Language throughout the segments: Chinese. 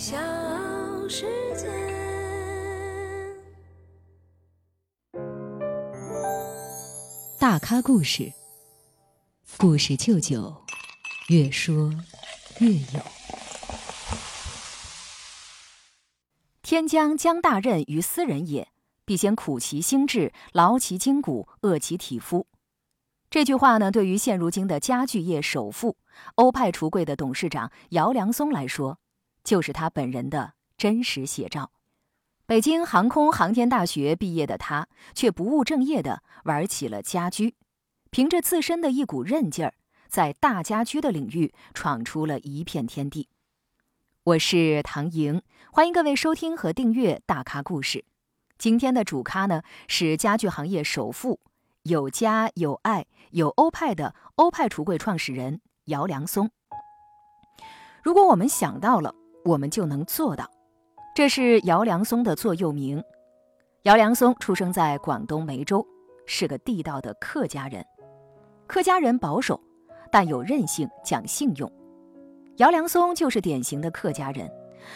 小世界。大咖故事，故事舅舅，越说越有。天将降大任于斯人也，必先苦其心志，劳其筋骨，饿其体肤。这句话呢，对于现如今的家具业首富、欧派橱柜的董事长姚良松来说，就是他本人的真实写照。北京航空航天大学毕业的他，却不务正业的玩起了家居，凭着自身的一股韧劲儿，在大家居的领域闯出了一片天地。我是唐莹，欢迎各位收听和订阅《大咖故事》。今天的主咖呢，是家具行业首富。有家有爱有欧派的欧派橱柜创始人姚良松。如果我们想到了，我们就能做到。这是姚良松的座右铭。姚良松出生在广东梅州，是个地道的客家人。客家人保守，但有韧性，讲信用。姚良松就是典型的客家人。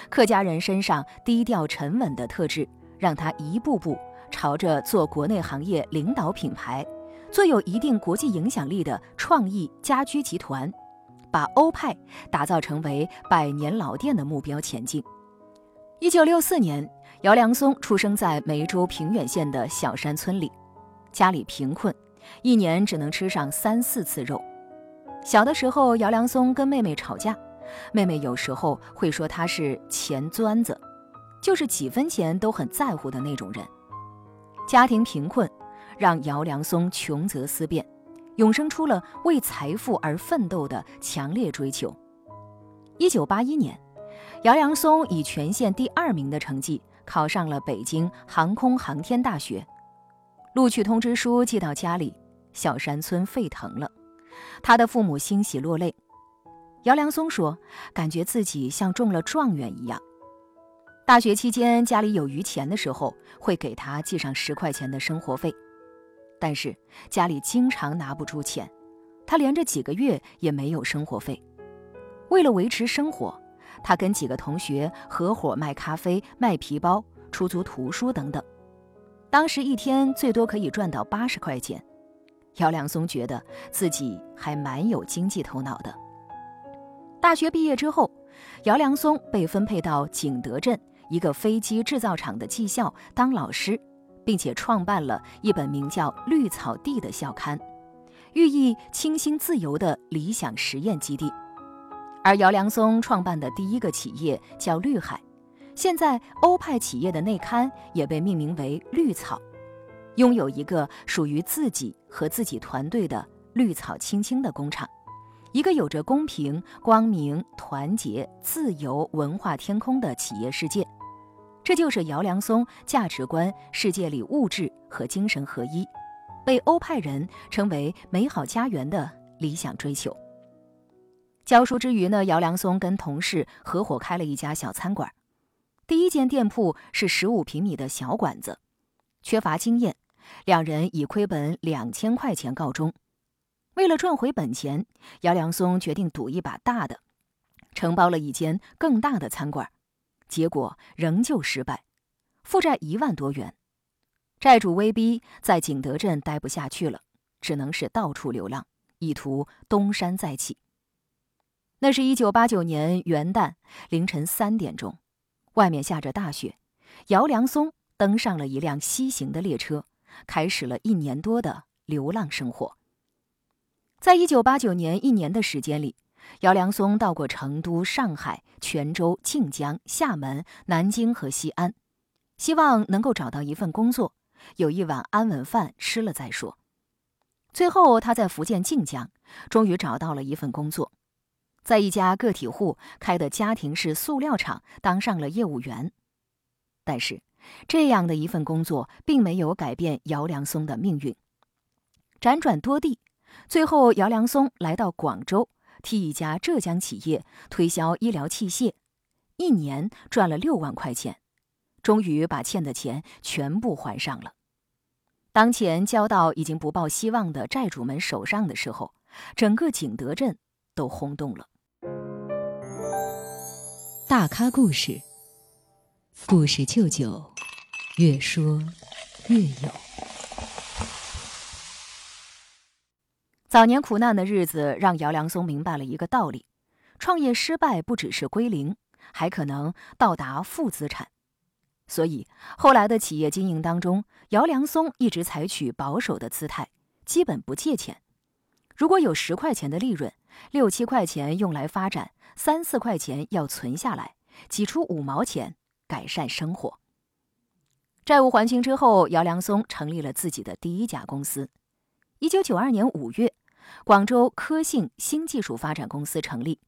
客家人身上低调沉稳的特质，让他一步步。朝着做国内行业领导品牌、做有一定国际影响力的创意家居集团，把欧派打造成为百年老店的目标前进。一九六四年，姚良松出生在梅州平远县的小山村里，家里贫困，一年只能吃上三四次肉。小的时候，姚良松跟妹妹吵架，妹妹有时候会说他是钱钻子，就是几分钱都很在乎的那种人。家庭贫困，让姚良松穷则思变，涌生出了为财富而奋斗的强烈追求。一九八一年，姚良松以全县第二名的成绩考上了北京航空航天大学。录取通知书寄到家里，小山村沸腾了，他的父母欣喜落泪。姚良松说：“感觉自己像中了状元一样。”大学期间，家里有余钱的时候，会给他寄上十块钱的生活费，但是家里经常拿不出钱，他连着几个月也没有生活费。为了维持生活，他跟几个同学合伙卖咖啡、卖皮包、出租图书等等。当时一天最多可以赚到八十块钱，姚良松觉得自己还蛮有经济头脑的。大学毕业之后，姚良松被分配到景德镇。一个飞机制造厂的技校当老师，并且创办了一本名叫《绿草地》的校刊，寓意清新自由的理想实验基地。而姚良松创办的第一个企业叫绿海，现在欧派企业的内刊也被命名为绿草，拥有一个属于自己和自己团队的绿草青青的工厂。一个有着公平、光明、团结、自由文化天空的企业世界，这就是姚良松价值观世界里物质和精神合一，被欧派人称为“美好家园”的理想追求。教书之余呢，姚良松跟同事合伙开了一家小餐馆，第一间店铺是十五平米的小馆子，缺乏经验，两人以亏本两千块钱告终。为了赚回本钱，姚良松决定赌一把大的，承包了一间更大的餐馆，结果仍旧失败，负债一万多元，债主威逼在景德镇待不下去了，只能是到处流浪，意图东山再起。那是一九八九年元旦凌晨三点钟，外面下着大雪，姚良松登上了一辆西行的列车，开始了一年多的流浪生活。在一九八九年一年的时间里，姚良松到过成都、上海、泉州、晋江、厦门、南京和西安，希望能够找到一份工作，有一碗安稳饭吃了再说。最后，他在福建晋江终于找到了一份工作，在一家个体户开的家庭式塑料厂当上了业务员。但是，这样的一份工作并没有改变姚良松的命运，辗转多地。最后，姚良松来到广州，替一家浙江企业推销医疗器械，一年赚了六万块钱，终于把欠的钱全部还上了。当钱交到已经不抱希望的债主们手上的时候，整个景德镇都轰动了。大咖故事，故事舅舅，越说越有。早年苦难的日子让姚良松明白了一个道理：创业失败不只是归零，还可能到达负资产。所以后来的企业经营当中，姚良松一直采取保守的姿态，基本不借钱。如果有十块钱的利润，六七块钱用来发展，三四块钱要存下来，挤出五毛钱改善生活。债务还清之后，姚良松成立了自己的第一家公司。一九九二年五月。广州科信新技术发展公司成立，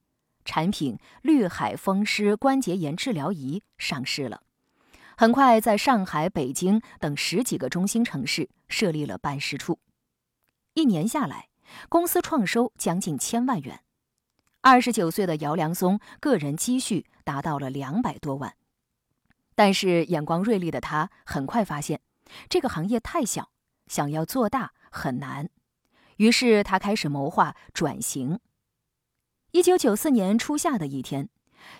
产品绿海风湿关节炎治疗仪上市了。很快，在上海、北京等十几个中心城市设立了办事处。一年下来，公司创收将近千万元。二十九岁的姚良松个人积蓄达到了两百多万。但是，眼光锐利的他很快发现，这个行业太小，想要做大很难。于是他开始谋划转型。一九九四年初夏的一天，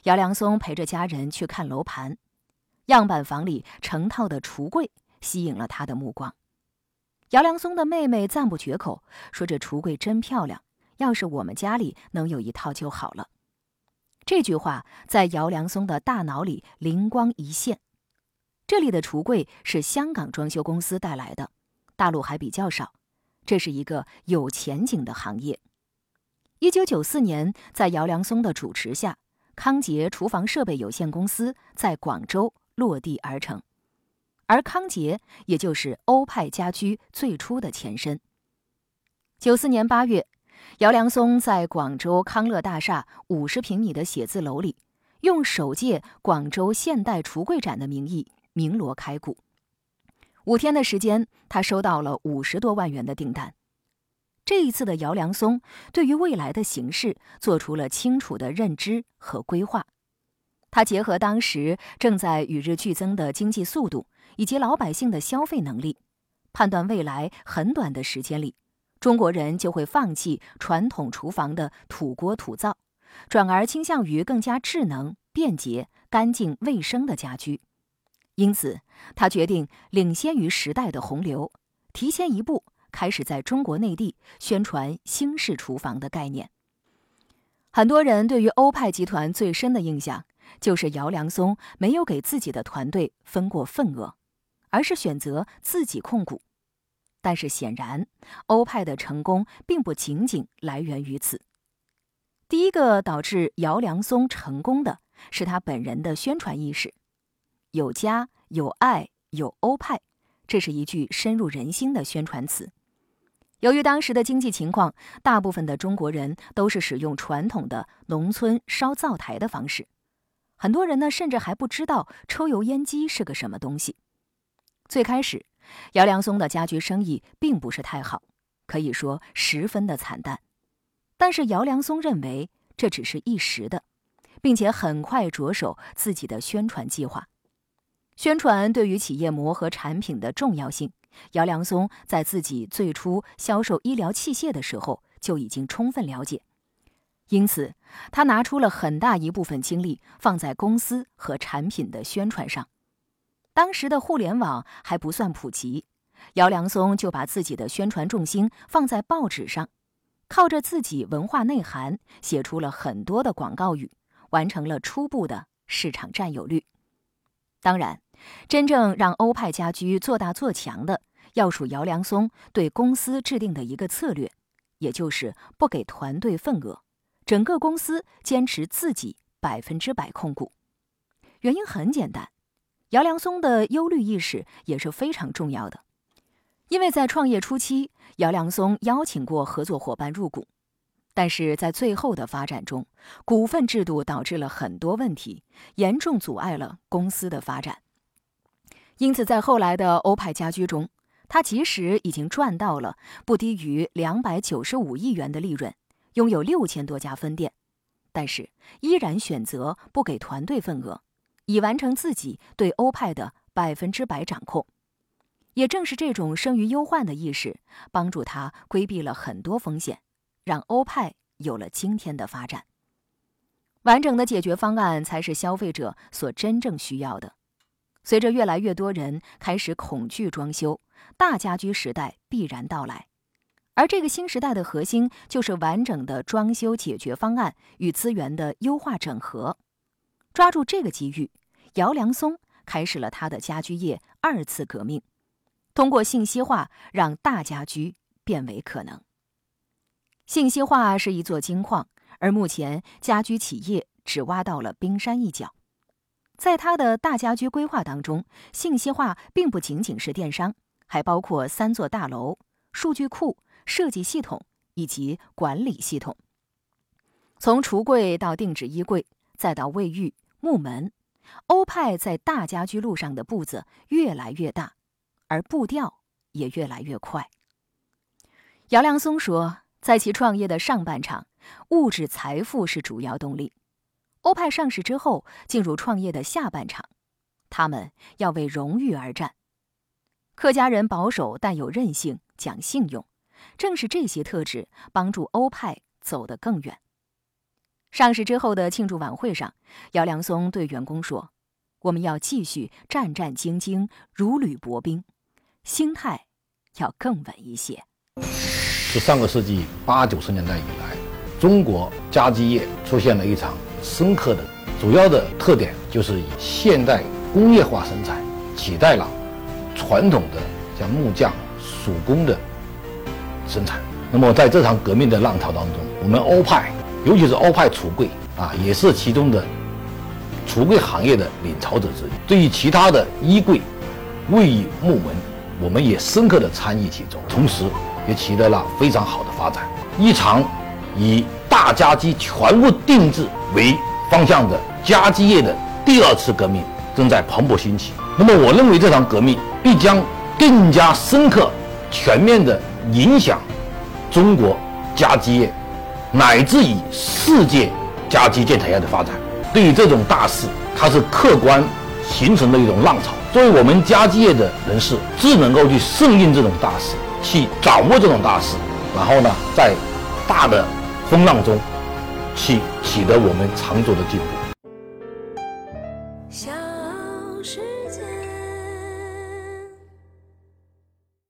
姚良松陪着家人去看楼盘，样板房里成套的橱柜吸引了他的目光。姚良松的妹妹赞不绝口，说：“这橱柜真漂亮，要是我们家里能有一套就好了。”这句话在姚良松的大脑里灵光一现。这里的橱柜是香港装修公司带来的，大陆还比较少。这是一个有前景的行业。一九九四年，在姚良松的主持下，康杰厨房设备有限公司在广州落地而成，而康杰也就是欧派家居最初的前身。九四年八月，姚良松在广州康乐大厦五十平米的写字楼里，用首届广州现代橱柜展的名义鸣锣开鼓。五天的时间，他收到了五十多万元的订单。这一次的姚良松对于未来的形势做出了清楚的认知和规划。他结合当时正在与日俱增的经济速度以及老百姓的消费能力，判断未来很短的时间里，中国人就会放弃传统厨房的土锅土灶，转而倾向于更加智能、便捷、干净、卫生的家居。因此，他决定领先于时代的洪流，提前一步开始在中国内地宣传新式厨房的概念。很多人对于欧派集团最深的印象，就是姚良松没有给自己的团队分过份额，而是选择自己控股。但是显然，欧派的成功并不仅仅来源于此。第一个导致姚良松成功的是他本人的宣传意识。有家有爱有欧派，这是一句深入人心的宣传词。由于当时的经济情况，大部分的中国人都是使用传统的农村烧灶台的方式，很多人呢甚至还不知道抽油烟机是个什么东西。最开始，姚良松的家居生意并不是太好，可以说十分的惨淡。但是姚良松认为这只是一时的，并且很快着手自己的宣传计划。宣传对于企业磨合产品的重要性，姚良松在自己最初销售医疗器械的时候就已经充分了解，因此他拿出了很大一部分精力放在公司和产品的宣传上。当时的互联网还不算普及，姚良松就把自己的宣传重心放在报纸上，靠着自己文化内涵写出了很多的广告语，完成了初步的市场占有率。当然。真正让欧派家居做大做强的，要数姚良松对公司制定的一个策略，也就是不给团队份额，整个公司坚持自己百分之百控股。原因很简单，姚良松的忧虑意识也是非常重要的，因为在创业初期，姚良松邀请过合作伙伴入股，但是在最后的发展中，股份制度导致了很多问题，严重阻碍了公司的发展。因此，在后来的欧派家居中，他即使已经赚到了不低于两百九十五亿元的利润，拥有六千多家分店，但是依然选择不给团队份额，以完成自己对欧派的百分之百掌控。也正是这种生于忧患的意识，帮助他规避了很多风险，让欧派有了今天的发展。完整的解决方案才是消费者所真正需要的。随着越来越多人开始恐惧装修，大家居时代必然到来。而这个新时代的核心就是完整的装修解决方案与资源的优化整合。抓住这个机遇，姚良松开始了他的家居业二次革命，通过信息化让大家居变为可能。信息化是一座金矿，而目前家居企业只挖到了冰山一角。在他的大家居规划当中，信息化并不仅仅是电商，还包括三座大楼、数据库、设计系统以及管理系统。从橱柜到定制衣柜，再到卫浴、木门，欧派在大家居路上的步子越来越大，而步调也越来越快。姚良松说。在其创业的上半场，物质财富是主要动力。欧派上市之后，进入创业的下半场，他们要为荣誉而战。客家人保守但有韧性，讲信用，正是这些特质帮助欧派走得更远。上市之后的庆祝晚会上，姚良松对员工说：“我们要继续战战兢兢，如履薄冰，心态要更稳一些。”是上个世纪八九十年代以来，中国家居业出现了一场深刻的，主要的特点就是以现代工业化生产取代了传统的像木匠、手工的生产。那么在这场革命的浪潮当中，我们欧派，尤其是欧派橱柜啊，也是其中的橱柜行业的领潮者之一。对于其他的衣柜、卫浴、木门，我们也深刻的参与其中，同时。也取得了非常好的发展。一场以大家居全部定制为方向的家居业的第二次革命正在蓬勃兴起。那么，我认为这场革命必将更加深刻、全面地影响中国家居业，乃至于世界家居建材业的发展。对于这种大势，它是客观形成的一种浪潮。作为我们家居业的人士，只能够去顺应这种大势。去掌握这种大势，然后呢，在大的风浪中，去取得我们长足的进步。